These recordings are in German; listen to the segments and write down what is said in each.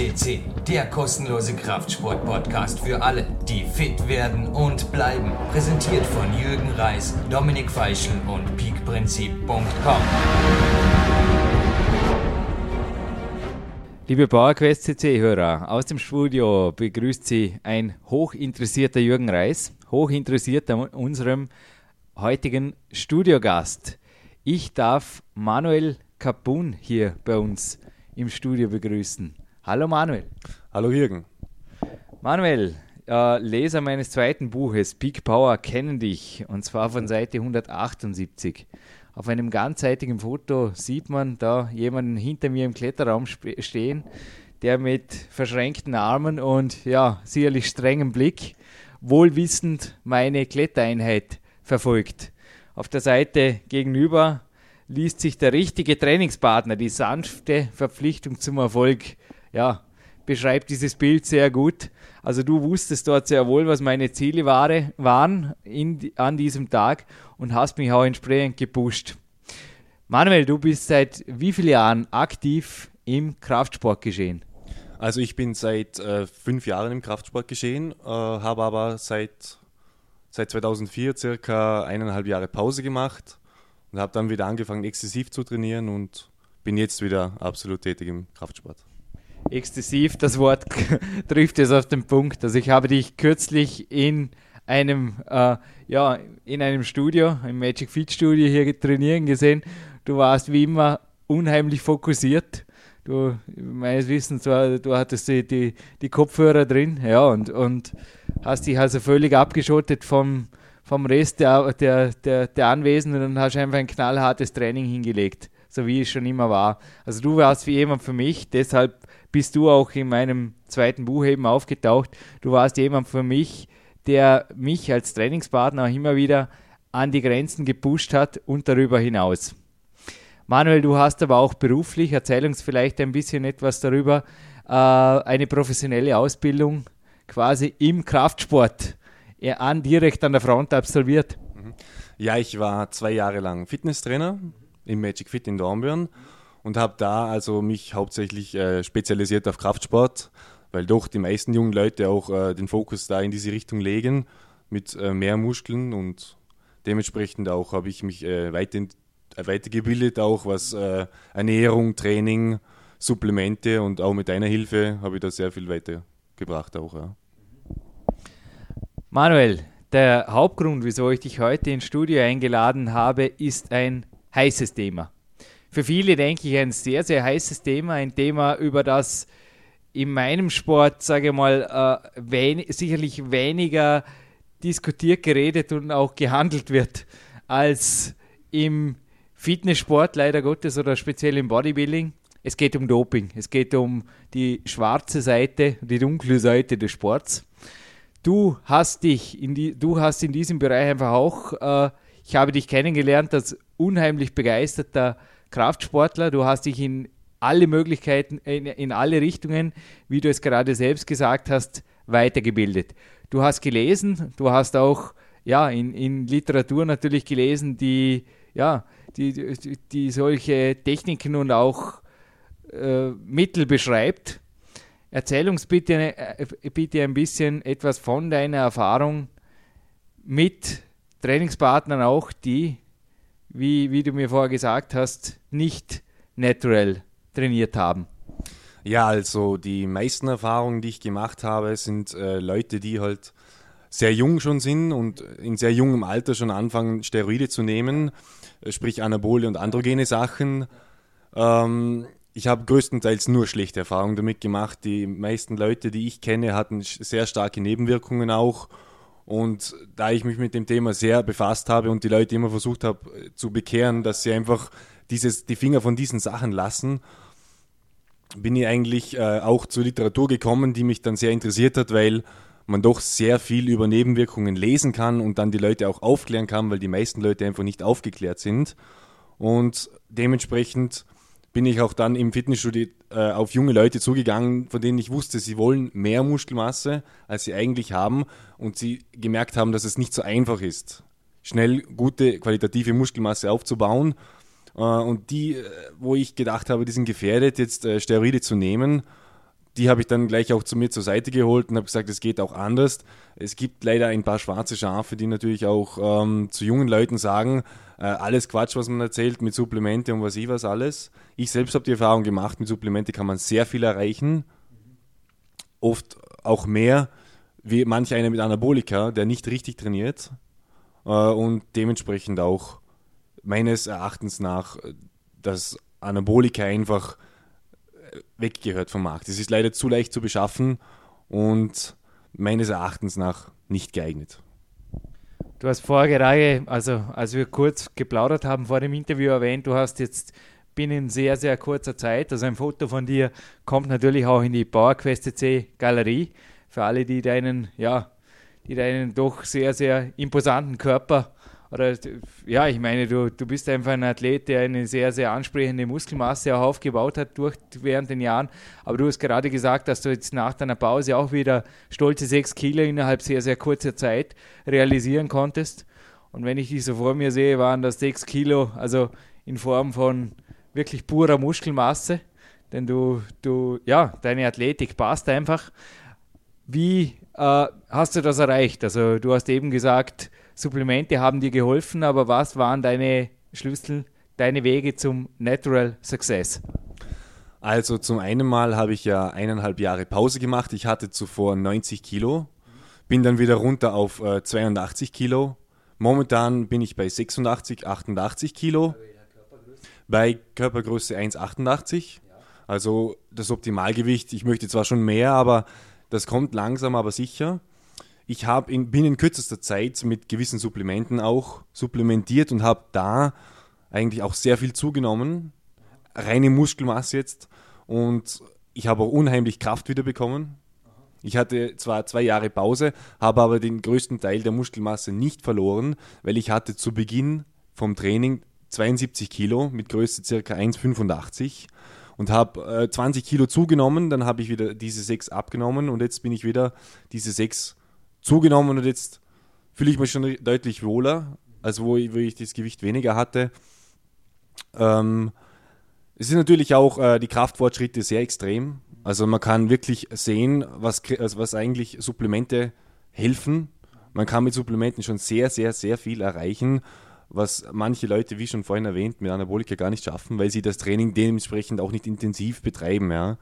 CC, der kostenlose Kraftsport-Podcast für alle, die fit werden und bleiben. Präsentiert von Jürgen Reis, Dominik Feischl und peakprinzip.com. Liebe PowerQuest CC-Hörer, aus dem Studio begrüßt Sie ein hochinteressierter Jürgen Reis, hochinteressiert an unserem heutigen Studiogast. Ich darf Manuel Capun hier bei uns im Studio begrüßen. Hallo Manuel. Hallo Jürgen. Manuel, äh, Leser meines zweiten Buches Peak Power kennen dich und zwar von Seite 178. Auf einem ganzseitigen Foto sieht man da jemanden hinter mir im Kletterraum stehen, der mit verschränkten Armen und ja, sicherlich strengem Blick wohlwissend meine Klettereinheit verfolgt. Auf der Seite gegenüber liest sich der richtige Trainingspartner, die sanfte Verpflichtung zum Erfolg, ja, beschreibt dieses Bild sehr gut. Also du wusstest dort sehr wohl, was meine Ziele war, waren in, an diesem Tag und hast mich auch entsprechend gepusht. Manuel, du bist seit wie vielen Jahren aktiv im Kraftsport geschehen? Also ich bin seit äh, fünf Jahren im Kraftsport geschehen, äh, habe aber seit, seit 2004 circa eineinhalb Jahre Pause gemacht und habe dann wieder angefangen, exzessiv zu trainieren und bin jetzt wieder absolut tätig im Kraftsport. Exzessiv, das Wort trifft es auf den Punkt. Also ich habe dich kürzlich in einem, äh, ja, in einem Studio, im Magic Fit Studio hier trainieren gesehen. Du warst wie immer unheimlich fokussiert. Du, meines Wissens, du, du hattest die, die, die Kopfhörer drin, ja, und, und hast dich also völlig abgeschottet vom, vom Rest der, der, der, der Anwesenden und hast einfach ein knallhartes Training hingelegt, so wie es schon immer war. Also du warst wie jemand für mich, deshalb bist du auch in meinem zweiten Buch eben aufgetaucht. Du warst jemand für mich, der mich als Trainingspartner auch immer wieder an die Grenzen gepusht hat und darüber hinaus. Manuel, du hast aber auch beruflich, erzähl uns vielleicht ein bisschen etwas darüber, äh, eine professionelle Ausbildung quasi im Kraftsport an, direkt an der Front absolviert? Mhm. Ja, ich war zwei Jahre lang Fitnesstrainer im Magic Fit in Dornbirn und habe da also mich hauptsächlich äh, spezialisiert auf Kraftsport, weil doch die meisten jungen Leute auch äh, den Fokus da in diese Richtung legen mit äh, mehr Muskeln und dementsprechend auch habe ich mich äh, weiter, äh, weitergebildet, auch was äh, Ernährung, Training, Supplemente und auch mit deiner Hilfe habe ich da sehr viel weitergebracht auch. Ja. Manuel, der Hauptgrund, wieso ich dich heute ins Studio eingeladen habe, ist ein heißes Thema. Für viele denke ich ein sehr, sehr heißes Thema, ein Thema, über das in meinem Sport, sage ich mal, äh, wen sicherlich weniger diskutiert, geredet und auch gehandelt wird als im Fitnesssport, leider Gottes, oder speziell im Bodybuilding. Es geht um Doping, es geht um die schwarze Seite, die dunkle Seite des Sports du hast dich in die, du hast in diesem Bereich einfach auch, äh, ich habe dich kennengelernt als unheimlich begeisterter Kraftsportler. Du hast dich in alle Möglichkeiten, in, in alle Richtungen, wie du es gerade selbst gesagt hast, weitergebildet. Du hast gelesen, du hast auch ja, in, in Literatur natürlich gelesen, die, ja, die, die, solche Techniken und auch äh, Mittel beschreibt. Erzähl uns bitte, äh, bitte ein bisschen etwas von deiner Erfahrung mit Trainingspartnern auch, die, wie, wie du mir vorher gesagt hast, nicht natural trainiert haben. Ja, also die meisten Erfahrungen, die ich gemacht habe, sind äh, Leute, die halt sehr jung schon sind und in sehr jungem Alter schon anfangen, Steroide zu nehmen, äh, sprich Anabole und androgene Sachen. Ähm, ich habe größtenteils nur schlechte Erfahrungen damit gemacht. Die meisten Leute, die ich kenne, hatten sehr starke Nebenwirkungen auch. Und da ich mich mit dem Thema sehr befasst habe und die Leute immer versucht habe äh, zu bekehren, dass sie einfach dieses, die Finger von diesen Sachen lassen, bin ich eigentlich äh, auch zur Literatur gekommen, die mich dann sehr interessiert hat, weil man doch sehr viel über Nebenwirkungen lesen kann und dann die Leute auch aufklären kann, weil die meisten Leute einfach nicht aufgeklärt sind. Und dementsprechend bin ich auch dann im Fitnessstudio äh, auf junge Leute zugegangen, von denen ich wusste, sie wollen mehr Muskelmasse, als sie eigentlich haben und sie gemerkt haben, dass es nicht so einfach ist, schnell gute qualitative Muskelmasse aufzubauen. Äh, und die, äh, wo ich gedacht habe, die sind gefährdet, jetzt äh, Steroide zu nehmen, die habe ich dann gleich auch zu mir zur Seite geholt und habe gesagt, es geht auch anders. Es gibt leider ein paar schwarze Schafe, die natürlich auch ähm, zu jungen Leuten sagen, äh, alles Quatsch, was man erzählt mit Supplemente und was ich was alles. Ich selbst habe die Erfahrung gemacht, mit Supplemente kann man sehr viel erreichen, oft auch mehr wie manch einer mit Anabolika, der nicht richtig trainiert äh, und dementsprechend auch meines Erachtens nach äh, das Anabolika einfach weggehört vom Markt. Es ist leider zu leicht zu beschaffen und meines Erachtens nach nicht geeignet. Du hast vorige Reihe, also als wir kurz geplaudert haben vor dem Interview erwähnt, du hast jetzt binnen sehr, sehr kurzer Zeit, also ein Foto von dir kommt natürlich auch in die PowerQuest C Galerie. Für alle, die deinen, ja, die deinen doch sehr, sehr imposanten Körper oder ja, ich meine, du, du bist einfach ein Athlet, der eine sehr, sehr ansprechende Muskelmasse auch aufgebaut hat durch, während den Jahren. Aber du hast gerade gesagt, dass du jetzt nach deiner Pause auch wieder stolze sechs Kilo innerhalb sehr, sehr kurzer Zeit realisieren konntest. Und wenn ich dich so vor mir sehe, waren das sechs Kilo, also in Form von wirklich purer Muskelmasse. Denn du, du, ja, deine Athletik passt einfach. Wie äh, hast du das erreicht? Also du hast eben gesagt, Supplemente haben dir geholfen, aber was waren deine Schlüssel, deine Wege zum Natural Success? Also zum einen Mal habe ich ja eineinhalb Jahre Pause gemacht. Ich hatte zuvor 90 Kilo, bin dann wieder runter auf äh, 82 Kilo. Momentan bin ich bei 86, 88 Kilo. Bei Körpergröße 1,88. Also das Optimalgewicht. Ich möchte zwar schon mehr, aber das kommt langsam, aber sicher ich hab in, bin in kürzester Zeit mit gewissen Supplementen auch supplementiert und habe da eigentlich auch sehr viel zugenommen. Reine Muskelmasse jetzt. Und ich habe auch unheimlich Kraft wieder bekommen. Ich hatte zwar zwei Jahre Pause, habe aber den größten Teil der Muskelmasse nicht verloren, weil ich hatte zu Beginn vom Training 72 Kilo mit Größe ca. 1,85 und habe äh, 20 Kilo zugenommen, dann habe ich wieder diese 6 abgenommen und jetzt bin ich wieder diese 6 zugenommen und jetzt fühle ich mich schon deutlich wohler, als wo ich, wo ich das Gewicht weniger hatte. Ähm, es sind natürlich auch äh, die Kraftfortschritte sehr extrem. Also man kann wirklich sehen, was, also was eigentlich Supplemente helfen. Man kann mit Supplementen schon sehr, sehr, sehr viel erreichen, was manche Leute, wie schon vorhin erwähnt, mit Anabolika gar nicht schaffen, weil sie das Training dementsprechend auch nicht intensiv betreiben. Ja.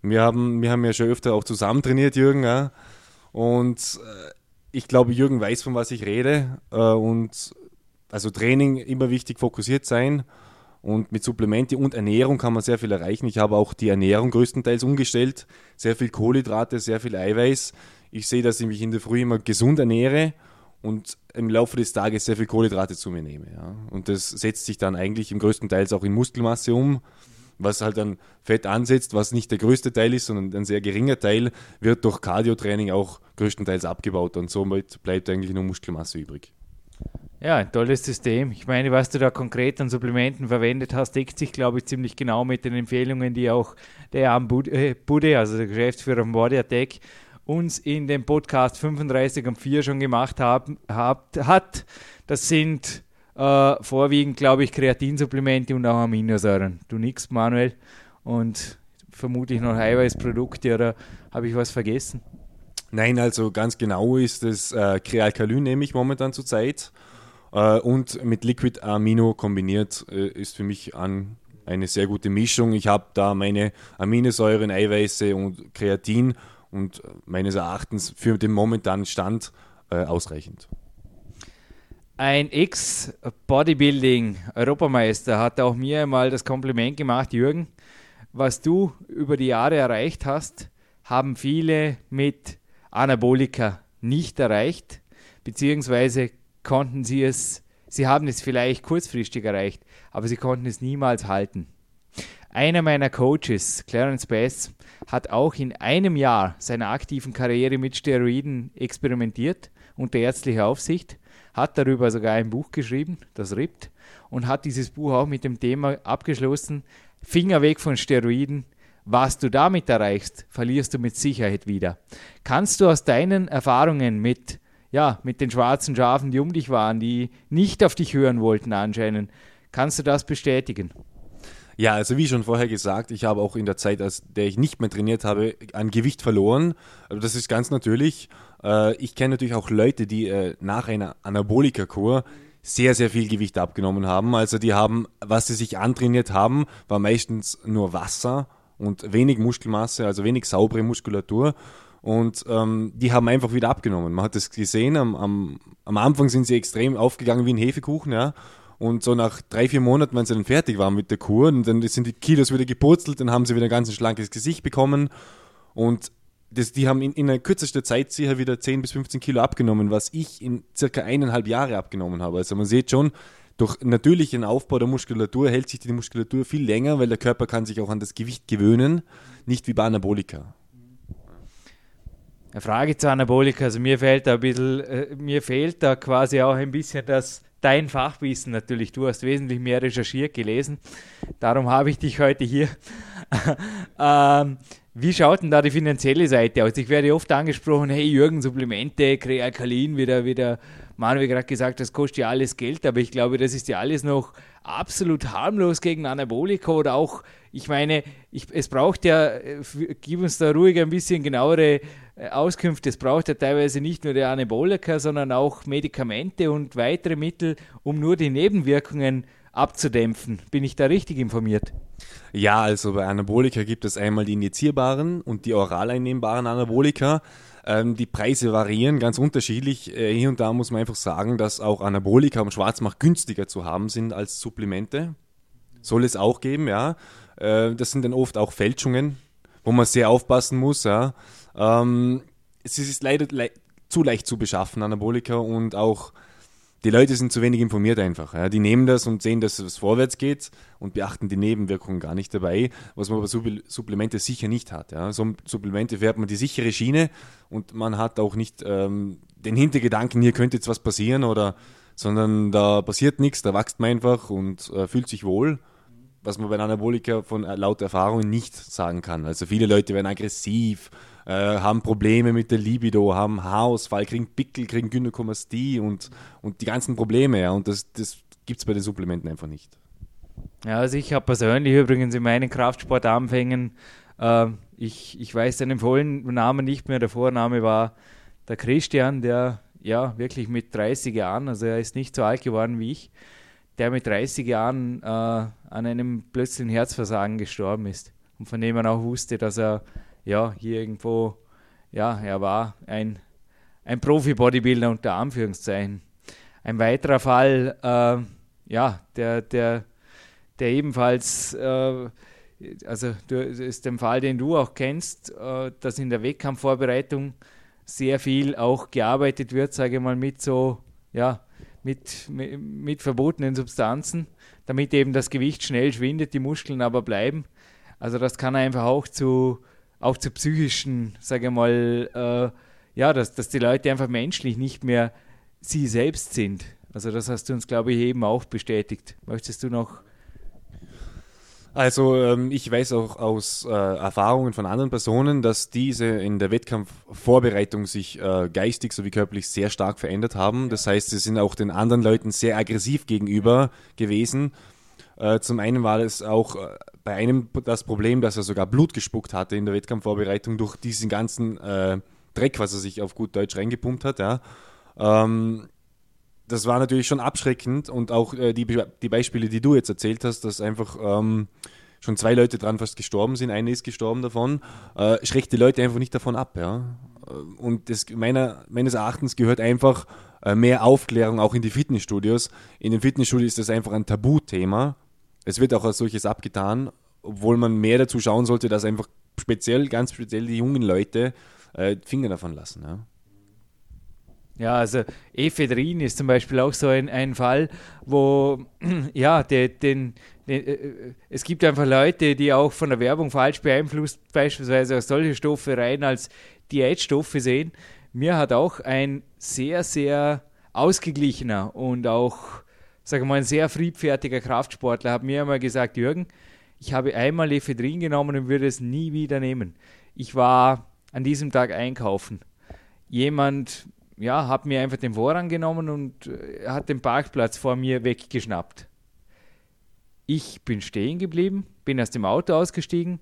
Wir, haben, wir haben ja schon öfter auch zusammen trainiert, Jürgen. Ja. Und äh, ich glaube, Jürgen weiß, von was ich rede. Äh, und also Training immer wichtig, fokussiert sein. Und mit Supplemente und Ernährung kann man sehr viel erreichen. Ich habe auch die Ernährung größtenteils umgestellt. Sehr viel Kohlenhydrate, sehr viel Eiweiß. Ich sehe, dass ich mich in der Früh immer gesund ernähre und im Laufe des Tages sehr viel Kohlenhydrate zu mir nehme. Ja. Und das setzt sich dann eigentlich im größten Teil auch in Muskelmasse um was halt an Fett ansetzt, was nicht der größte Teil ist, sondern ein sehr geringer Teil, wird durch Cardio-Training auch größtenteils abgebaut und somit bleibt eigentlich nur Muskelmasse übrig. Ja, ein tolles System. Ich meine, was du da konkret an Supplementen verwendet hast, deckt sich, glaube ich, ziemlich genau mit den Empfehlungen, die auch der Jan äh, Bude, also der Geschäftsführer von Body Attack, uns in dem Podcast 35 und 4 schon gemacht haben, hat. Das sind äh, vorwiegend, glaube ich, Kreatinsupplemente und auch Aminosäuren. Du nix, Manuel. Und vermutlich noch Eiweißprodukte oder habe ich was vergessen? Nein, also ganz genau ist es äh, Krealkalyn nehme ich momentan zurzeit. Äh, und mit Liquid Amino kombiniert äh, ist für mich an eine sehr gute Mischung. Ich habe da meine Aminosäuren, Eiweiße und Kreatin und meines Erachtens für den momentanen Stand äh, ausreichend. Ein Ex-Bodybuilding-Europameister hat auch mir einmal das Kompliment gemacht, Jürgen, was du über die Jahre erreicht hast, haben viele mit Anabolika nicht erreicht, beziehungsweise konnten sie es, sie haben es vielleicht kurzfristig erreicht, aber sie konnten es niemals halten. Einer meiner Coaches, Clarence Bass, hat auch in einem Jahr seiner aktiven Karriere mit Steroiden experimentiert unter ärztlicher Aufsicht hat darüber sogar ein Buch geschrieben, das RIPT, und hat dieses Buch auch mit dem Thema abgeschlossen, Finger weg von Steroiden, was du damit erreichst, verlierst du mit Sicherheit wieder. Kannst du aus deinen Erfahrungen mit, ja, mit den schwarzen Schafen, die um dich waren, die nicht auf dich hören wollten anscheinend, kannst du das bestätigen? Ja, also wie schon vorher gesagt, ich habe auch in der Zeit, als der ich nicht mehr trainiert habe, an Gewicht verloren. Also das ist ganz natürlich. Äh, ich kenne natürlich auch Leute, die äh, nach einer Anabolika-Kur sehr, sehr viel Gewicht abgenommen haben. Also die haben, was sie sich antrainiert haben, war meistens nur Wasser und wenig Muskelmasse, also wenig saubere Muskulatur. Und ähm, die haben einfach wieder abgenommen. Man hat das gesehen, am, am, am Anfang sind sie extrem aufgegangen wie ein Hefekuchen, ja. Und so nach drei, vier Monaten, wenn sie dann fertig waren mit der Kur, und dann sind die Kilos wieder gepurzelt, dann haben sie wieder ein ganz schlankes Gesicht bekommen. Und das, die haben in, in einer kürzester Zeit sicher wieder 10 bis 15 Kilo abgenommen, was ich in circa eineinhalb Jahre abgenommen habe. Also man sieht schon, durch natürlichen Aufbau der Muskulatur hält sich die Muskulatur viel länger, weil der Körper kann sich auch an das Gewicht gewöhnen, nicht wie bei Anabolika. Eine Frage zu Anabolika, also mir fehlt da ein bisschen, äh, mir fehlt da quasi auch ein bisschen das dein Fachwissen natürlich. Du hast wesentlich mehr recherchiert, gelesen. Darum habe ich dich heute hier. ähm, wie schaut denn da die finanzielle Seite aus? Ich werde oft angesprochen, hey Jürgen, Supplemente, Kreakalin, wie der, wie der Manuel gerade gesagt, das kostet ja alles Geld, aber ich glaube, das ist ja alles noch absolut harmlos gegen Anabolika oder auch, ich meine, ich, es braucht ja, äh, gib uns da ruhig ein bisschen genauere äh, Auskünfte, es braucht ja teilweise nicht nur der Anabolika, sondern auch Medikamente und weitere Mittel, um nur die Nebenwirkungen abzudämpfen. Bin ich da richtig informiert? Ja, also bei Anabolika gibt es einmal die injizierbaren und die oral einnehmbaren Anabolika. Ähm, die Preise variieren ganz unterschiedlich. Äh, hier und da muss man einfach sagen, dass auch Anabolika am Schwarzmarkt günstiger zu haben sind als Supplemente. Soll es auch geben, ja. Äh, das sind dann oft auch Fälschungen, wo man sehr aufpassen muss, ja. Ähm, es ist leider le zu leicht zu beschaffen, Anabolika, und auch die Leute sind zu wenig informiert einfach. Ja. Die nehmen das und sehen, dass es vorwärts geht und beachten die Nebenwirkungen gar nicht dabei, was man bei Supplemente sicher nicht hat. Ja. So Supplemente fährt man die sichere Schiene und man hat auch nicht ähm, den Hintergedanken, hier könnte jetzt was passieren oder sondern da passiert nichts, da wächst man einfach und äh, fühlt sich wohl was man bei Anabolika von äh, laut Erfahrung nicht sagen kann. Also viele Leute werden aggressiv, äh, haben Probleme mit der Libido, haben Haarausfall, kriegen Pickel, kriegen Gynäkomastie und, und die ganzen Probleme. Ja. Und das, das gibt es bei den Supplementen einfach nicht. Ja, also ich habe persönlich übrigens in meinen Kraftsportanfängen, äh, ich, ich weiß seinen vollen Namen nicht mehr, der Vorname war der Christian, der ja wirklich mit 30 Jahren, also er ist nicht so alt geworden wie ich, der mit 30 Jahren äh, an einem plötzlichen Herzversagen gestorben ist. Und von dem man auch wusste, dass er ja hier irgendwo, ja, er war ein, ein Profi-Bodybuilder unter Anführungszeichen. Ein weiterer Fall, äh, ja, der, der, der ebenfalls, äh, also du, ist der Fall, den du auch kennst, äh, dass in der Wettkampfvorbereitung sehr viel auch gearbeitet wird, sage ich mal, mit so, ja, mit, mit, mit verbotenen Substanzen, damit eben das Gewicht schnell schwindet, die Muskeln aber bleiben. Also das kann einfach auch zu, auch zu psychischen, sage ich mal, äh, ja, dass, dass die Leute einfach menschlich nicht mehr sie selbst sind. Also das hast du uns, glaube ich, eben auch bestätigt. Möchtest du noch also ähm, ich weiß auch aus äh, Erfahrungen von anderen Personen, dass diese in der Wettkampfvorbereitung sich äh, geistig sowie körperlich sehr stark verändert haben. Das heißt, sie sind auch den anderen Leuten sehr aggressiv gegenüber gewesen. Äh, zum einen war es auch äh, bei einem das Problem, dass er sogar Blut gespuckt hatte in der Wettkampfvorbereitung durch diesen ganzen äh, Dreck, was er sich auf gut Deutsch reingepumpt hat. Ja. Ähm, das war natürlich schon abschreckend und auch äh, die, die Beispiele, die du jetzt erzählt hast, dass einfach ähm, schon zwei Leute dran fast gestorben sind, eine ist gestorben davon, schreckt die Leute einfach nicht davon ab. Ja? Und das, meiner, meines Erachtens gehört einfach mehr Aufklärung auch in die Fitnessstudios. In den Fitnessstudios ist das einfach ein Tabuthema. Es wird auch als solches abgetan, obwohl man mehr dazu schauen sollte, dass einfach speziell, ganz speziell die jungen Leute äh, Finger davon lassen. Ja? Ja, also Ephedrin ist zum Beispiel auch so ein, ein Fall, wo, ja, den, den, den, äh, es gibt einfach Leute, die auch von der Werbung falsch beeinflusst, beispielsweise auch solche Stoffe rein als Diätstoffe sehen. Mir hat auch ein sehr, sehr ausgeglichener und auch, sagen wir mal, ein sehr friedfertiger Kraftsportler hat mir einmal gesagt, Jürgen, ich habe einmal Ephedrin genommen und würde es nie wieder nehmen. Ich war an diesem Tag einkaufen. Jemand ja, hat mir einfach den Vorrang genommen und äh, hat den Parkplatz vor mir weggeschnappt. Ich bin stehen geblieben, bin aus dem Auto ausgestiegen,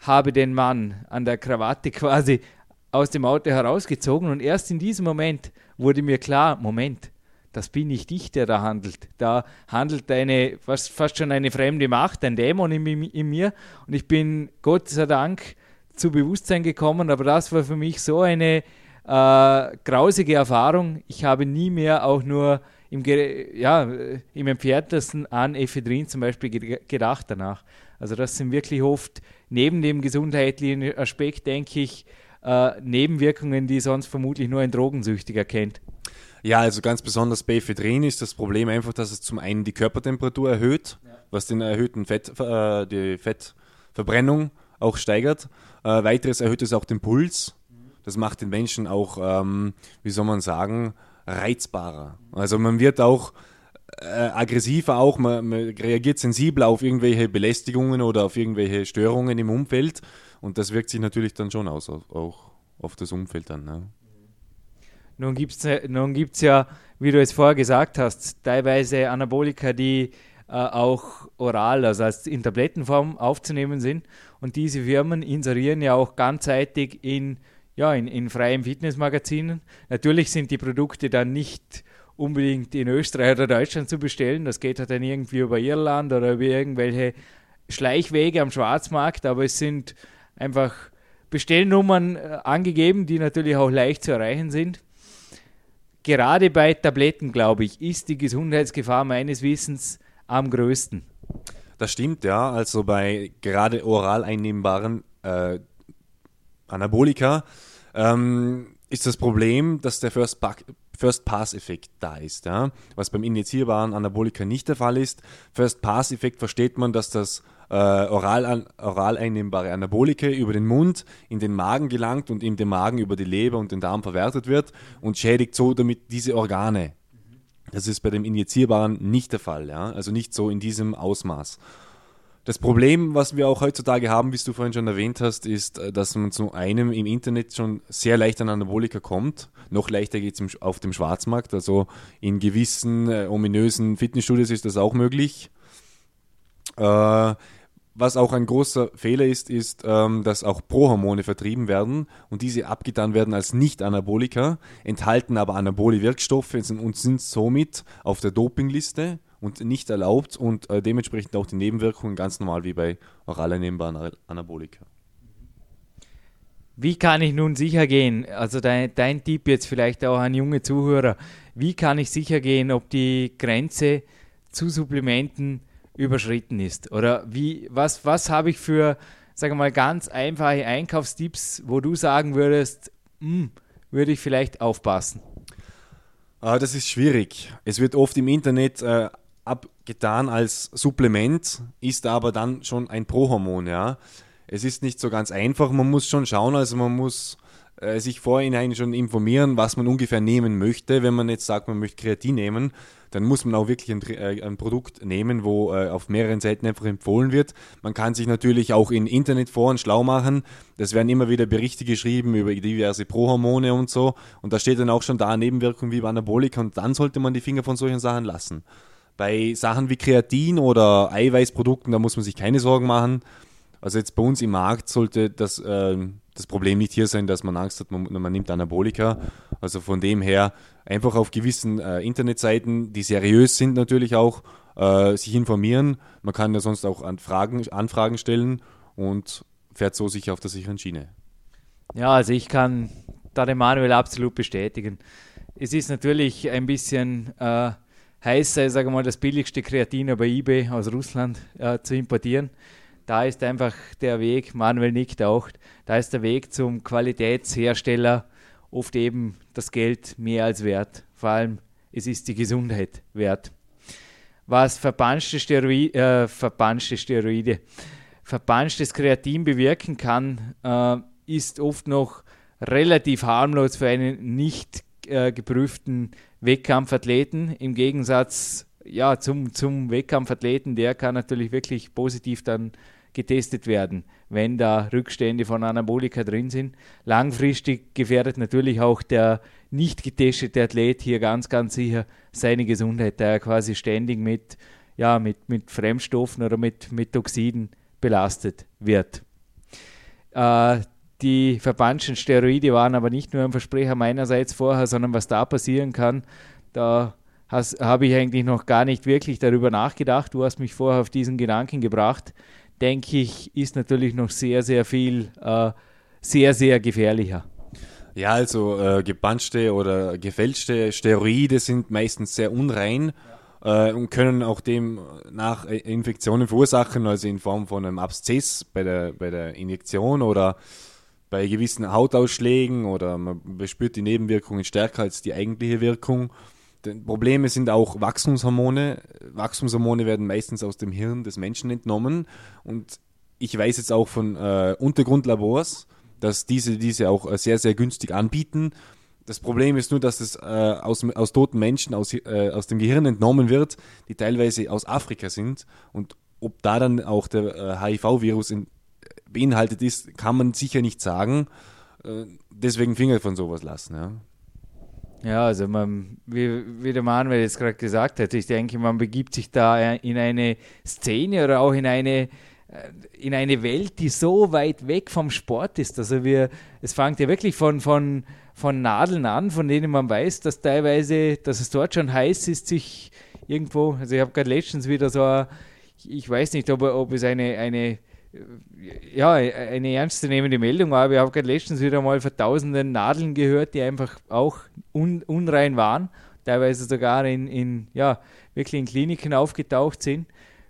habe den Mann an der Krawatte quasi aus dem Auto herausgezogen und erst in diesem Moment wurde mir klar, Moment, das bin nicht ich, der da handelt. Da handelt eine, fast, fast schon eine fremde Macht, ein Dämon in, in, mir und ich bin Gott sei Dank zu Bewusstsein gekommen, aber das war für mich so eine äh, grausige Erfahrung. Ich habe nie mehr auch nur im, ja, im entferntesten an Ephedrin zum Beispiel gedacht danach. Also das sind wirklich oft neben dem gesundheitlichen Aspekt, denke ich, äh, Nebenwirkungen, die sonst vermutlich nur ein Drogensüchtiger kennt. Ja, also ganz besonders bei Ephedrin ist das Problem einfach, dass es zum einen die Körpertemperatur erhöht, ja. was den erhöhten Fett, äh, die Fettverbrennung auch steigert. Äh, weiteres erhöht es auch den Puls. Das macht den Menschen auch, ähm, wie soll man sagen, reizbarer. Also man wird auch äh, aggressiver auch, man, man, reagiert sensibler auf irgendwelche Belästigungen oder auf irgendwelche Störungen im Umfeld und das wirkt sich natürlich dann schon aus, auch auf das Umfeld dann. Ne? Nun gibt es nun gibt's ja, wie du es vorher gesagt hast, teilweise Anabolika, die äh, auch oral, also als in Tablettenform aufzunehmen sind. Und diese Firmen inserieren ja auch ganzseitig in ja, in, in freien Fitnessmagazinen. Natürlich sind die Produkte dann nicht unbedingt in Österreich oder Deutschland zu bestellen. Das geht halt dann irgendwie über Irland oder über irgendwelche Schleichwege am Schwarzmarkt, aber es sind einfach Bestellnummern äh, angegeben, die natürlich auch leicht zu erreichen sind. Gerade bei Tabletten, glaube ich, ist die Gesundheitsgefahr meines Wissens am größten. Das stimmt, ja. Also bei gerade oral einnehmbaren äh, Anabolika ähm, ist das Problem, dass der First, First da ist, ja? was beim injizierbaren Anabolika nicht der Fall ist. First Pass-Effekt versteht man, dass das äh, oral, oral einnehmbare Anabolika über den Mund in den Magen gelangt und in den Magen über die Leber und den Darm verwertet wird und schädigt so damit diese Organe. Das ist bei dem injizierbaren nicht der Fall, ja? also nicht so in diesem Ausmaß. Das Problem, was wir auch heutzutage haben, wie du vorhin schon erwähnt hast, ist, äh, dass man zu einem im Internet schon sehr leicht an Anabolika kommt. Noch leichter geht es auf dem Schwarzmarkt. Also in gewissen äh, ominösen Fitnessstudios ist das auch möglich. Äh, was auch ein großer Fehler ist, ist, ähm, dass auch Prohormone vertrieben werden und diese abgetan werden als Nicht-Anabolika, enthalten aber Anabole-Wirkstoffe und sind somit auf der Dopingliste und nicht erlaubt und äh, dementsprechend auch die Nebenwirkungen ganz normal wie bei oral einnehmbaren Anabolika. Wie kann ich nun sicher gehen, also dein, dein Tipp jetzt vielleicht auch an junge Zuhörer, wie kann ich sicher gehen, ob die Grenze zu Supplementen überschritten ist? Oder wie, was, was habe ich für, sagen wir mal, ganz einfache Einkaufstipps, wo du sagen würdest, hm, würde ich vielleicht aufpassen? Ah, das ist schwierig. Es wird oft im Internet äh, abgetan als Supplement, ist aber dann schon ein Prohormon, ja. Es ist nicht so ganz einfach, man muss schon schauen, also man muss äh, sich vorhinein schon informieren, was man ungefähr nehmen möchte. Wenn man jetzt sagt, man möchte Kreatin nehmen, dann muss man auch wirklich ein, äh, ein Produkt nehmen, wo äh, auf mehreren Seiten einfach empfohlen wird. Man kann sich natürlich auch in Internetforen schlau machen. Das werden immer wieder Berichte geschrieben über diverse Prohormone und so. Und da steht dann auch schon da Nebenwirkungen wie bei Anabolika und dann sollte man die Finger von solchen Sachen lassen. Bei Sachen wie Kreatin oder Eiweißprodukten, da muss man sich keine Sorgen machen. Also jetzt bei uns im Markt sollte das, äh, das Problem nicht hier sein, dass man Angst hat, man, man, nimmt Anabolika. Also von dem her einfach auf gewissen äh, Internetseiten, die seriös sind natürlich auch, äh, sich informieren. Man kann ja sonst auch Anfragen, Anfragen stellen und fährt so sicher auf der sicheren Schiene. Ja, also ich kann da den Manuel absolut bestätigen. Es ist natürlich ein bisschen äh, heißt sei, sage mal, das billigste Kreatin bei eBay aus Russland äh, zu importieren. Da ist einfach der Weg, Manuel nickt auch, da ist der Weg zum Qualitätshersteller oft eben das Geld mehr als wert. Vor allem, es ist die Gesundheit wert. Was verpanschte, Steroid, äh, verpanschte Steroide, verpanschtes Kreatin bewirken kann, äh, ist oft noch relativ harmlos für einen nicht äh, geprüften Wettkampfathleten im Gegensatz ja, zum, zum Wettkampfathleten, der kann natürlich wirklich positiv dann getestet werden, wenn da Rückstände von Anabolika drin sind. Langfristig gefährdet natürlich auch der nicht getestete Athlet hier ganz, ganz sicher seine Gesundheit, da er quasi ständig mit ja, mit, mit Fremdstoffen oder mit, mit Toxiden belastet wird. Äh, die verbanschen Steroide waren aber nicht nur ein Versprecher meinerseits vorher, sondern was da passieren kann, da habe ich eigentlich noch gar nicht wirklich darüber nachgedacht. Du hast mich vorher auf diesen Gedanken gebracht. Denke ich, ist natürlich noch sehr, sehr viel, äh, sehr, sehr gefährlicher. Ja, also äh, gepanschte oder gefälschte Steroide sind meistens sehr unrein ja. äh, und können auch demnach äh, Infektionen verursachen, also in Form von einem Abszess bei der, bei der Injektion oder bei gewissen Hautausschlägen oder man bespürt die Nebenwirkungen stärker als die eigentliche Wirkung. Probleme sind auch Wachstumshormone. Wachstumshormone werden meistens aus dem Hirn des Menschen entnommen und ich weiß jetzt auch von äh, Untergrundlabors, dass diese diese auch äh, sehr, sehr günstig anbieten. Das Problem ist nur, dass es äh, aus, aus toten Menschen aus, äh, aus dem Gehirn entnommen wird, die teilweise aus Afrika sind. Und ob da dann auch der HIV-Virus äh, beinhaltet ist, kann man sicher nicht sagen. Äh, deswegen Finger von sowas lassen. Ja. Ja, also man, wie, wie der Manuel jetzt gerade gesagt hat, ich denke, man begibt sich da in eine Szene oder auch in eine äh, in eine Welt, die so weit weg vom Sport ist. Also wir, es fängt ja wirklich von, von, von Nadeln an, von denen man weiß, dass teilweise, dass es dort schon heiß ist, sich irgendwo, also ich habe gerade letztens wieder so, a, ich weiß nicht, ob, ob es eine, eine ja, eine ernstzunehmende Meldung war. Wir haben gerade letztens wieder mal von tausenden Nadeln gehört, die einfach auch un, unrein waren, teilweise sogar in, in, ja, wirklich in Kliniken aufgetaucht sind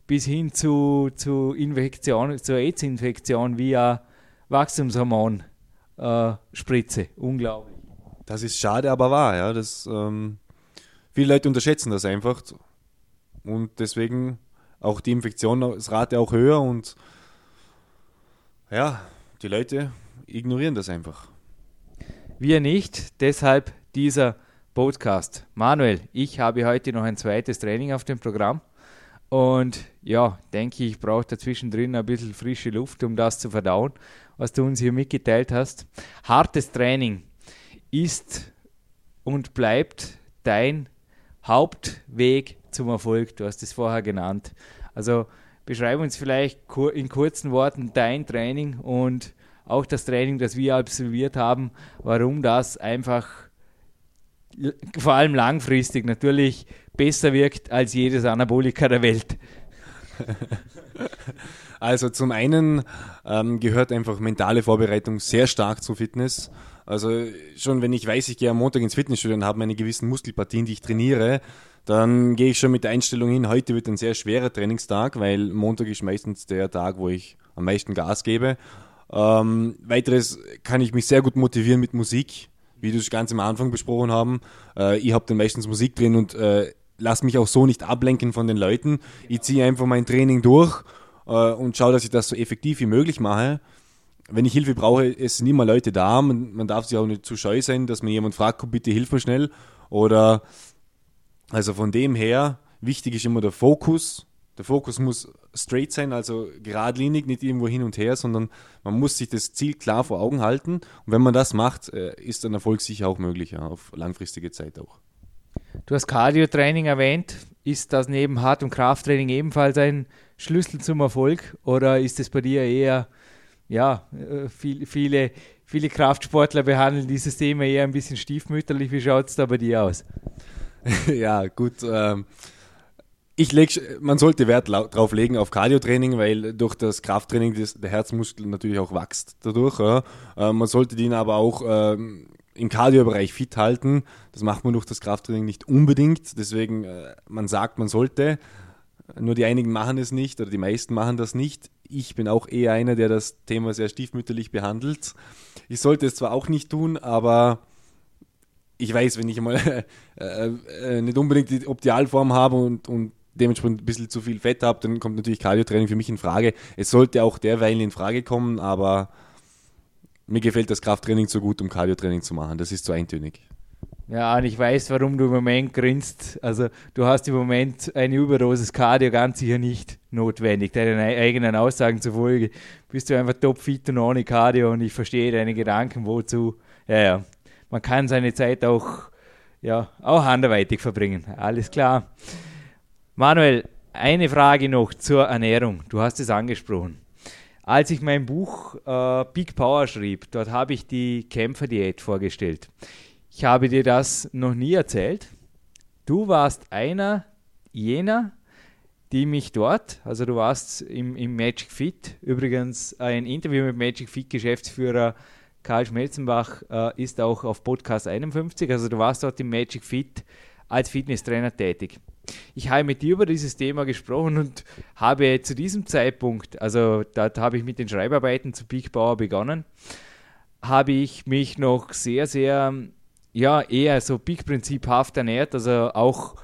bis hin zu, zu Infektion, zur AIDS-Infektion via Wachstumshormonspritze. Äh, Unglaublich. Das ist schade, aber wahr. Ja. Das, ähm, viele Leute unterschätzen das einfach. Und deswegen auch die Infektionsrate auch höher und ja, die Leute ignorieren das einfach. Wir nicht, deshalb dieser Podcast. Manuel, ich habe heute noch ein zweites Training auf dem Programm. Und ja, denke ich, brauche dazwischen drin ein bisschen frische Luft, um das zu verdauen, was du uns hier mitgeteilt hast. Hartes Training ist und bleibt dein Hauptweg zum Erfolg. Du hast es vorher genannt. Also beschreib uns vielleicht in kurzen Worten dein Training und auch das Training, das wir absolviert haben, warum das einfach vor allem langfristig natürlich besser wirkt als jedes Anabolika der Welt. Also zum einen ähm, gehört einfach mentale Vorbereitung sehr stark zu Fitness. Also schon wenn ich weiß, ich gehe am Montag ins Fitnessstudio und habe meine gewissen Muskelpartien, die ich trainiere, dann gehe ich schon mit der Einstellung hin, heute wird ein sehr schwerer Trainingstag, weil Montag ist meistens der Tag, wo ich am meisten Gas gebe. Ähm, weiteres kann ich mich sehr gut motivieren mit Musik, wie du es ganz am Anfang besprochen haben. Äh, ich habe dann meistens Musik drin und äh, lasse mich auch so nicht ablenken von den Leuten. Ich ziehe einfach mein Training durch äh, und schaue, dass ich das so effektiv wie möglich mache. Wenn ich Hilfe brauche, es sind immer Leute da. Man, man darf sich auch nicht zu scheu sein, dass mir jemand fragt, bitte hilf mir schnell. Oder also von dem her, wichtig ist immer der Fokus. Der Fokus muss straight sein, also geradlinig, nicht irgendwo hin und her, sondern man muss sich das Ziel klar vor Augen halten. Und wenn man das macht, äh, ist ein Erfolg sicher auch möglich, ja, auf langfristige Zeit auch. Du hast Cardio-Training erwähnt. Ist das neben Hart- und Krafttraining ebenfalls ein Schlüssel zum Erfolg oder ist es bei dir eher, ja, äh, viel, viele, viele Kraftsportler behandeln dieses Thema eher ein bisschen stiefmütterlich. Wie schaut es da bei dir aus? ja, gut. Ähm, ich leg, man sollte Wert drauf legen auf Cardio-Training, weil durch das Krafttraining das, der Herzmuskel natürlich auch wächst dadurch. Ja. Äh, man sollte den aber auch ähm, im Cardio-Bereich fit halten. Das macht man durch das Krafttraining nicht unbedingt. Deswegen, äh, man sagt, man sollte. Nur die einigen machen es nicht oder die meisten machen das nicht. Ich bin auch eher einer, der das Thema sehr stiefmütterlich behandelt. Ich sollte es zwar auch nicht tun, aber ich weiß, wenn ich mal äh, äh, nicht unbedingt die Optialform habe und, und dementsprechend ein bisschen zu viel Fett habe, dann kommt natürlich Cardio-Training für mich in Frage. Es sollte auch derweil in Frage kommen, aber mir gefällt das Krafttraining zu gut, um Cardio-Training zu machen. Das ist zu eintönig. Ja, und ich weiß, warum du im Moment grinst. Also, du hast im Moment eine Überdosis Cardio ganz sicher nicht notwendig. Deinen eigenen Aussagen zufolge bist du einfach topfit und ohne Cardio und ich verstehe deine Gedanken, wozu. Ja, ja. Man kann seine Zeit auch, ja, auch anderweitig verbringen. Alles klar. Manuel, eine Frage noch zur Ernährung. Du hast es angesprochen. Als ich mein Buch äh, Big Power schrieb, dort habe ich die Kämpferdiät vorgestellt. Ich habe dir das noch nie erzählt. Du warst einer jener, die mich dort, also du warst im, im Magic Fit, übrigens ein Interview mit Magic Fit Geschäftsführer Karl Schmelzenbach äh, ist auch auf Podcast 51, also du warst dort im Magic Fit als Fitnesstrainer tätig. Ich habe mit dir über dieses Thema gesprochen und habe zu diesem Zeitpunkt, also da habe ich mit den Schreibarbeiten zu Big Bauer begonnen, habe ich mich noch sehr, sehr, ja, eher so Big-Prinziphaft ernährt, also auch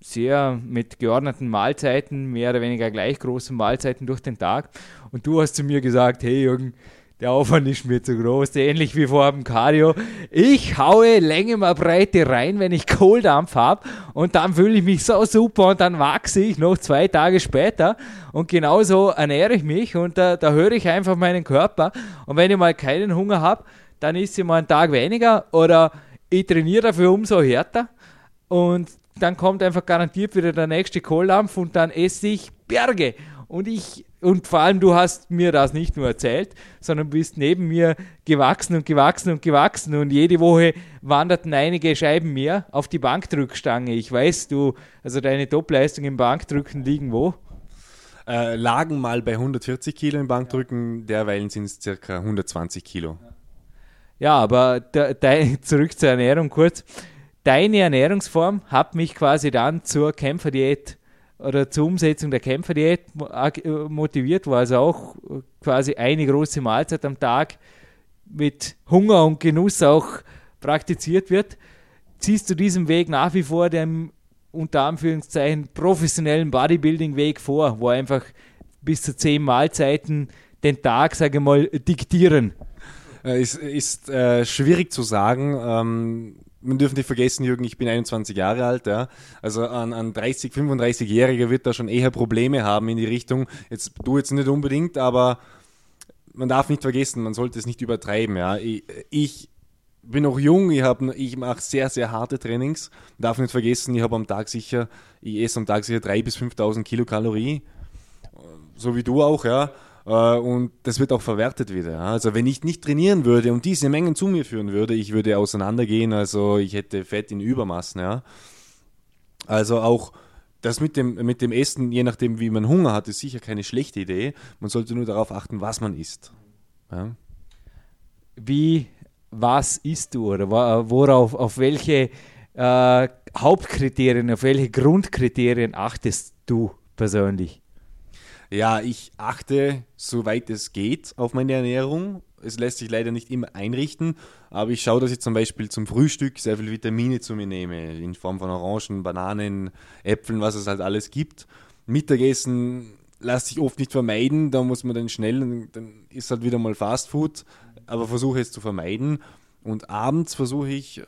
sehr mit geordneten Mahlzeiten, mehr oder weniger gleich großen Mahlzeiten durch den Tag. Und du hast zu mir gesagt, hey Jürgen, der Aufwand ist mir zu groß, ähnlich wie vor dem Cardio. Ich haue Länge mal Breite rein, wenn ich Kohldampf habe und dann fühle ich mich so super und dann wachse ich noch zwei Tage später und genauso ernähre ich mich und da, da höre ich einfach meinen Körper und wenn ich mal keinen Hunger habe, dann ist sie mal einen Tag weniger oder ich trainiere dafür umso härter und dann kommt einfach garantiert wieder der nächste Kohldampf und dann esse ich Berge. Und ich, und vor allem du hast mir das nicht nur erzählt, sondern bist neben mir gewachsen und gewachsen und gewachsen und jede Woche wanderten einige Scheiben mehr auf die Bankdrückstange. Ich weiß, du, also deine Topleistungen im Bankdrücken liegen wo? Äh, lagen mal bei 140 Kilo im Bankdrücken, derweilen sind es circa 120 Kilo. Aber da, da, zurück zur Ernährung kurz deine Ernährungsform hat mich quasi dann zur Kämpferdiät oder zur Umsetzung der Kämpferdiät äh, motiviert, wo also auch quasi eine große Mahlzeit am Tag mit Hunger und Genuss auch praktiziert wird. Ziehst du diesen Weg nach wie vor dem unter Anführungszeichen professionellen Bodybuilding-Weg vor, wo einfach bis zu zehn Mahlzeiten den Tag, sage ich mal, diktieren? Äh, ist, ist äh, schwierig zu sagen. Ähm, man dürfen nicht vergessen, Jürgen, ich bin 21 Jahre alt, ja. Also an, an 30, 35-Jähriger wird da schon eher Probleme haben in die Richtung. Jetzt du jetzt nicht unbedingt, aber man darf nicht vergessen, man sollte es nicht übertreiben, ja. Ich, ich bin noch jung, ich, ich mache sehr, sehr harte Trainings. Man darf nicht vergessen, ich habe am Tag sicher, ich esse am Tag sicher 3.000 bis 5.000 Kilokalorien. So wie du auch, ja. Äh, und das wird auch verwertet wieder. Also wenn ich nicht trainieren würde und diese Mengen zu mir führen würde, ich würde auseinandergehen, also ich hätte Fett in Übermaßen. Ja. Also auch das mit dem, mit dem Essen, je nachdem wie man Hunger hat, ist sicher keine schlechte Idee. Man sollte nur darauf achten, was man isst. Ja. Wie, was isst du oder worauf, auf welche äh, Hauptkriterien, auf welche Grundkriterien achtest du persönlich? Ja, ich achte, soweit es geht, auf meine Ernährung. Es lässt sich leider nicht immer einrichten, aber ich schaue, dass ich zum Beispiel zum Frühstück sehr viel Vitamine zu mir nehme, in Form von Orangen, Bananen, Äpfeln, was es halt alles gibt. Mittagessen lässt sich oft nicht vermeiden, da muss man dann schnell, dann ist halt wieder mal Fast Food, aber versuche es zu vermeiden. Und abends versuche ich äh,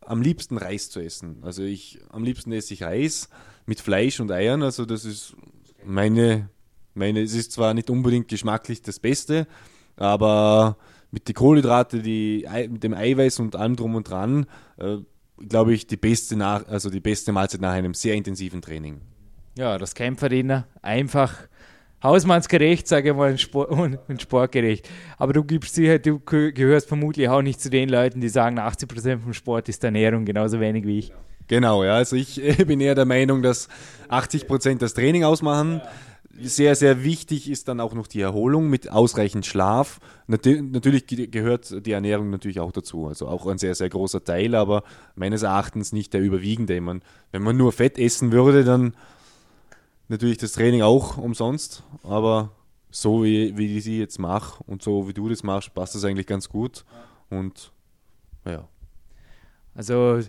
am liebsten Reis zu essen. Also ich am liebsten esse ich Reis mit Fleisch und Eiern, also das ist meine meine, es ist zwar nicht unbedingt geschmacklich das Beste, aber mit den Kohlenhydrate, die, mit dem Eiweiß und allem drum und dran, äh, glaube ich, die beste, nach, also die beste Mahlzeit nach einem sehr intensiven Training. Ja, das Kämpferdiener, einfach hausmannsgerecht, sage ich mal, und, Sport, und sportgerecht. Aber du gibst sicher, du gehörst vermutlich auch nicht zu den Leuten, die sagen, 80% vom Sport ist Ernährung, genauso wenig wie ich. Genau, ja. Also ich bin eher der Meinung, dass 80% das Training ausmachen. Ja sehr, sehr wichtig ist dann auch noch die Erholung mit ausreichend Schlaf. natürlich gehört die Ernährung natürlich auch dazu. Also auch ein sehr, sehr großer Teil, aber meines Erachtens nicht der überwiegende. Man, wenn man nur Fett essen würde, dann natürlich das Training auch umsonst. Aber so wie, wie ich sie jetzt mache und so wie du das machst, passt das eigentlich ganz gut. Und ja. Also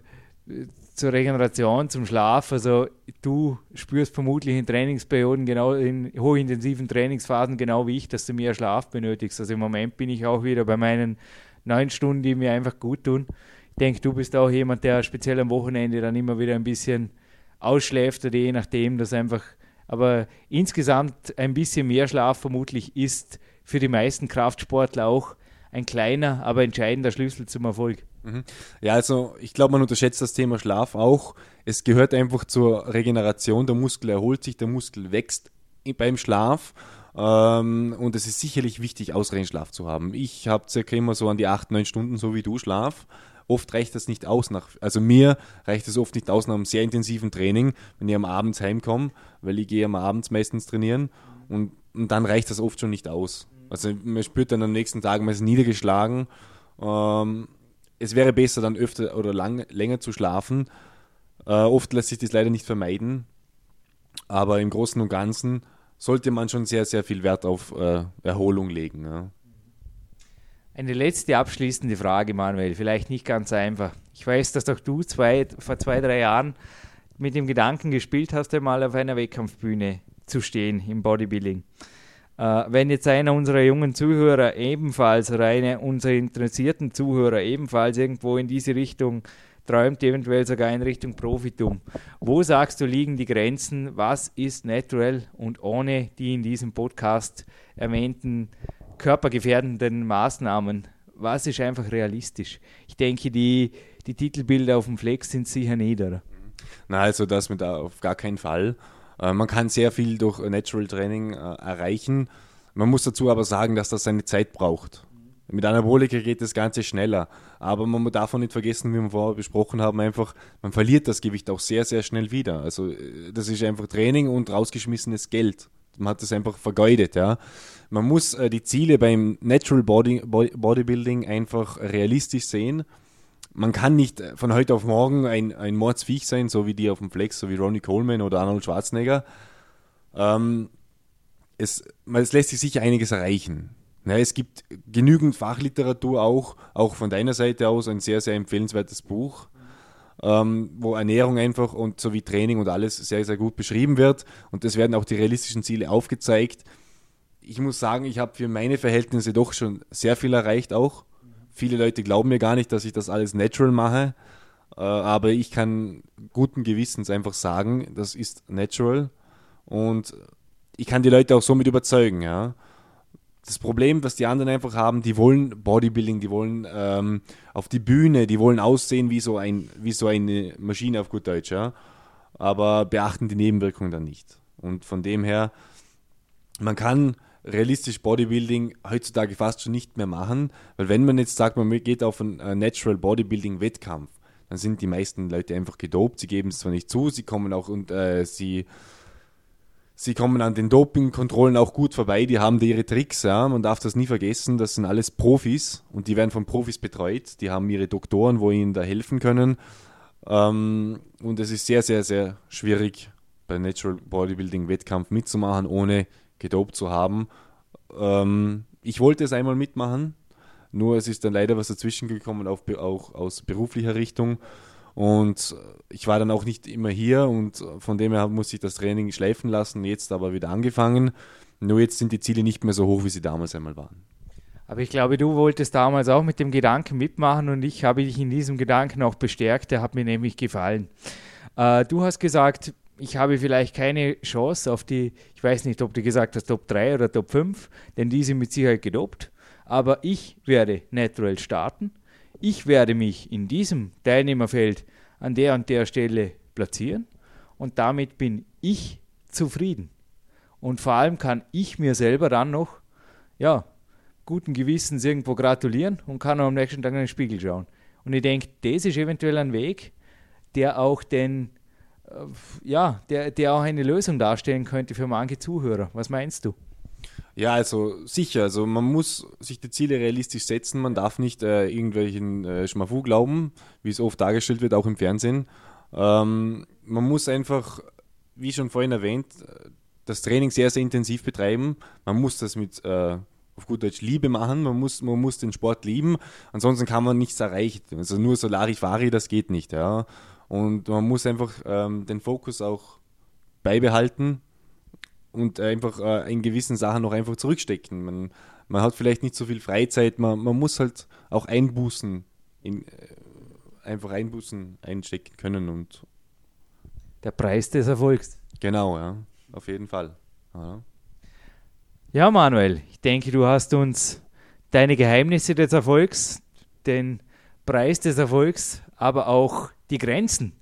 zur Regeneration, zum Schlaf. Also du spürst vermutlich in Trainingsperioden, genau in hochintensiven Trainingsphasen, genau wie ich, dass du mehr Schlaf benötigst. Also im Moment bin ich auch wieder bei meinen neun Stunden, die mir einfach gut tun. Ich denke, du bist auch jemand, der speziell am Wochenende dann immer wieder ein bisschen ausschläft oder je nachdem, dass einfach, aber insgesamt ein bisschen mehr Schlaf vermutlich ist für die meisten Kraftsportler auch ein kleiner, aber entscheidender Schlüssel zum Erfolg. Mhm. Ja, also ich glaube, man unterschätzt das Thema Schlaf auch. Es gehört einfach zur Regeneration. Der Muskel erholt sich, der Muskel wächst beim Schlaf. Ähm, und es ist sicherlich wichtig, ausreichend Schlaf zu haben. Ich habe circa immer so an die 8, 9 Stunden, so wie du, Schlaf. Oft reicht das nicht aus nach, also mir reicht es oft nicht aus nach einem sehr intensiven Training, wenn ich am Abend heimkomme, weil ich gehe am Abend meistens trainieren und, und dann reicht das oft schon nicht aus. Also man spürt dann am nächsten Tag, man ist niedergeschlagen. Ähm, es wäre besser, dann öfter oder lang, länger zu schlafen. Äh, oft lässt sich das leider nicht vermeiden. Aber im Großen und Ganzen sollte man schon sehr, sehr viel Wert auf äh, Erholung legen. Ja. Eine letzte abschließende Frage, Manuel. Vielleicht nicht ganz einfach. Ich weiß, dass auch du zwei, vor zwei, drei Jahren mit dem Gedanken gespielt hast, einmal auf einer Wettkampfbühne zu stehen im Bodybuilding. Äh, wenn jetzt einer unserer jungen Zuhörer ebenfalls oder einer unserer interessierten Zuhörer ebenfalls irgendwo in diese Richtung träumt, eventuell sogar in Richtung Profitum, wo sagst du, liegen die Grenzen? Was ist natural und ohne die in diesem Podcast erwähnten körpergefährdenden Maßnahmen? Was ist einfach realistisch? Ich denke, die, die Titelbilder auf dem Flex sind sicher nieder. Na, also das mit auf gar keinen Fall. Äh, man kann sehr viel durch Natural Training äh, erreichen. Man muss dazu aber sagen, dass das seine Zeit braucht. Mit Anabolika geht das Ganze schneller. Aber man darf auch nicht vergessen, wie wir vorher besprochen haben, einfach, man verliert das Gewicht auch sehr, sehr schnell wieder. Also äh, das ist einfach Training und rausgeschmissenes Geld. Man hat das einfach vergeudet, ja. Man muss die Ziele beim Natural Body, Bodybuilding einfach realistisch sehen man kann nicht von heute auf morgen ein, ein Mordsviech sein, so wie die auf dem Flex, so wie Ronnie Coleman oder Arnold Schwarzenegger. Ähm, es, es lässt sich sicher einiges erreichen. Ja, es gibt genügend Fachliteratur auch, auch von deiner Seite aus, ein sehr, sehr empfehlenswertes Buch, ähm, wo Ernährung einfach und sowie Training und alles sehr, sehr gut beschrieben wird. Und es werden auch die realistischen Ziele aufgezeigt. Ich muss sagen, ich habe für meine Verhältnisse doch schon sehr viel erreicht auch. Viele Leute glauben mir gar nicht, dass ich das alles natural mache, äh, aber ich kann guten Gewissens einfach sagen, das ist natural und ich kann die Leute auch somit überzeugen. Ja. Das Problem, was die anderen einfach haben, die wollen Bodybuilding, die wollen ähm, auf die Bühne, die wollen aussehen wie so, ein, wie so eine Maschine auf gut Deutsch, ja. aber beachten die Nebenwirkungen dann nicht. Und von dem her, man kann realistisch Bodybuilding heutzutage fast schon nicht mehr machen, weil wenn man jetzt sagt, man geht auf einen äh, Natural Bodybuilding Wettkampf, dann sind die meisten Leute einfach gedopt, sie geben es zwar nicht zu, sie kommen auch und äh, sie Sie kommen an den Dopingkontrollen auch gut vorbei, die haben da ihre Tricks, ja. Man darf das nie vergessen, das sind alles Profis und die werden von Profis betreut. Die haben ihre Doktoren, wo ihnen da helfen können. Ähm, und es ist sehr, sehr, sehr schwierig, bei Natural Bodybuilding Wettkampf mitzumachen, ohne gedopt zu haben. Ähm, ich wollte es einmal mitmachen, nur es ist dann leider was dazwischen gekommen, auch, auch aus beruflicher Richtung. Und ich war dann auch nicht immer hier und von dem her musste ich das Training schleifen lassen, jetzt aber wieder angefangen. Nur jetzt sind die Ziele nicht mehr so hoch, wie sie damals einmal waren. Aber ich glaube, du wolltest damals auch mit dem Gedanken mitmachen und ich habe dich in diesem Gedanken auch bestärkt. Der hat mir nämlich gefallen. Äh, du hast gesagt, ich habe vielleicht keine Chance auf die, ich weiß nicht, ob du gesagt hast, Top 3 oder Top 5, denn die sind mit Sicherheit gedopt. Aber ich werde natural starten. Ich werde mich in diesem Teilnehmerfeld an der und der Stelle platzieren und damit bin ich zufrieden. Und vor allem kann ich mir selber dann noch, ja, guten Gewissens irgendwo gratulieren und kann am nächsten Tag in den Spiegel schauen. Und ich denke, das ist eventuell ein Weg, der auch den ja, der, der auch eine Lösung darstellen könnte für manche Zuhörer. Was meinst du? Ja, also sicher. Also man muss sich die Ziele realistisch setzen. Man darf nicht äh, irgendwelchen äh, Schmafu glauben, wie es oft dargestellt wird, auch im Fernsehen. Ähm, man muss einfach, wie schon vorhin erwähnt, das Training sehr, sehr intensiv betreiben. Man muss das mit äh, auf gut Deutsch Liebe machen. Man muss, man muss den Sport lieben. Ansonsten kann man nichts erreichen. Also nur Solarifari, das geht nicht. Ja. Und man muss einfach ähm, den Fokus auch beibehalten und einfach äh, in gewissen Sachen noch einfach zurückstecken. Man, man hat vielleicht nicht so viel Freizeit, man, man muss halt auch Einbußen, in, äh, einfach Einbußen einstecken können und der Preis des Erfolgs. Genau, ja, auf jeden Fall. Ja. ja, Manuel, ich denke, du hast uns deine Geheimnisse des Erfolgs, den Preis des Erfolgs, aber auch die Grenzen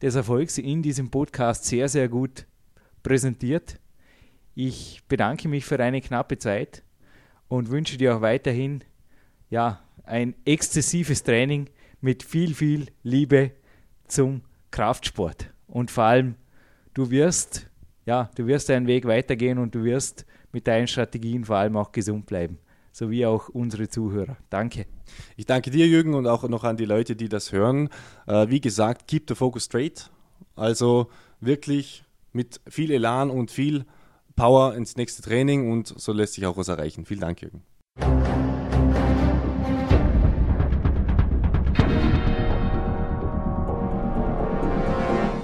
des Erfolgs in diesem Podcast sehr, sehr gut präsentiert. Ich bedanke mich für eine knappe Zeit und wünsche dir auch weiterhin ja, ein exzessives Training mit viel, viel Liebe zum Kraftsport. Und vor allem, du wirst, ja, du wirst deinen Weg weitergehen und du wirst mit deinen Strategien vor allem auch gesund bleiben, sowie auch unsere Zuhörer. Danke. Ich danke dir, Jürgen, und auch noch an die Leute, die das hören. Äh, wie gesagt, keep the focus straight. Also wirklich mit viel Elan und viel Power ins nächste Training und so lässt sich auch was erreichen. Vielen Dank, Jürgen.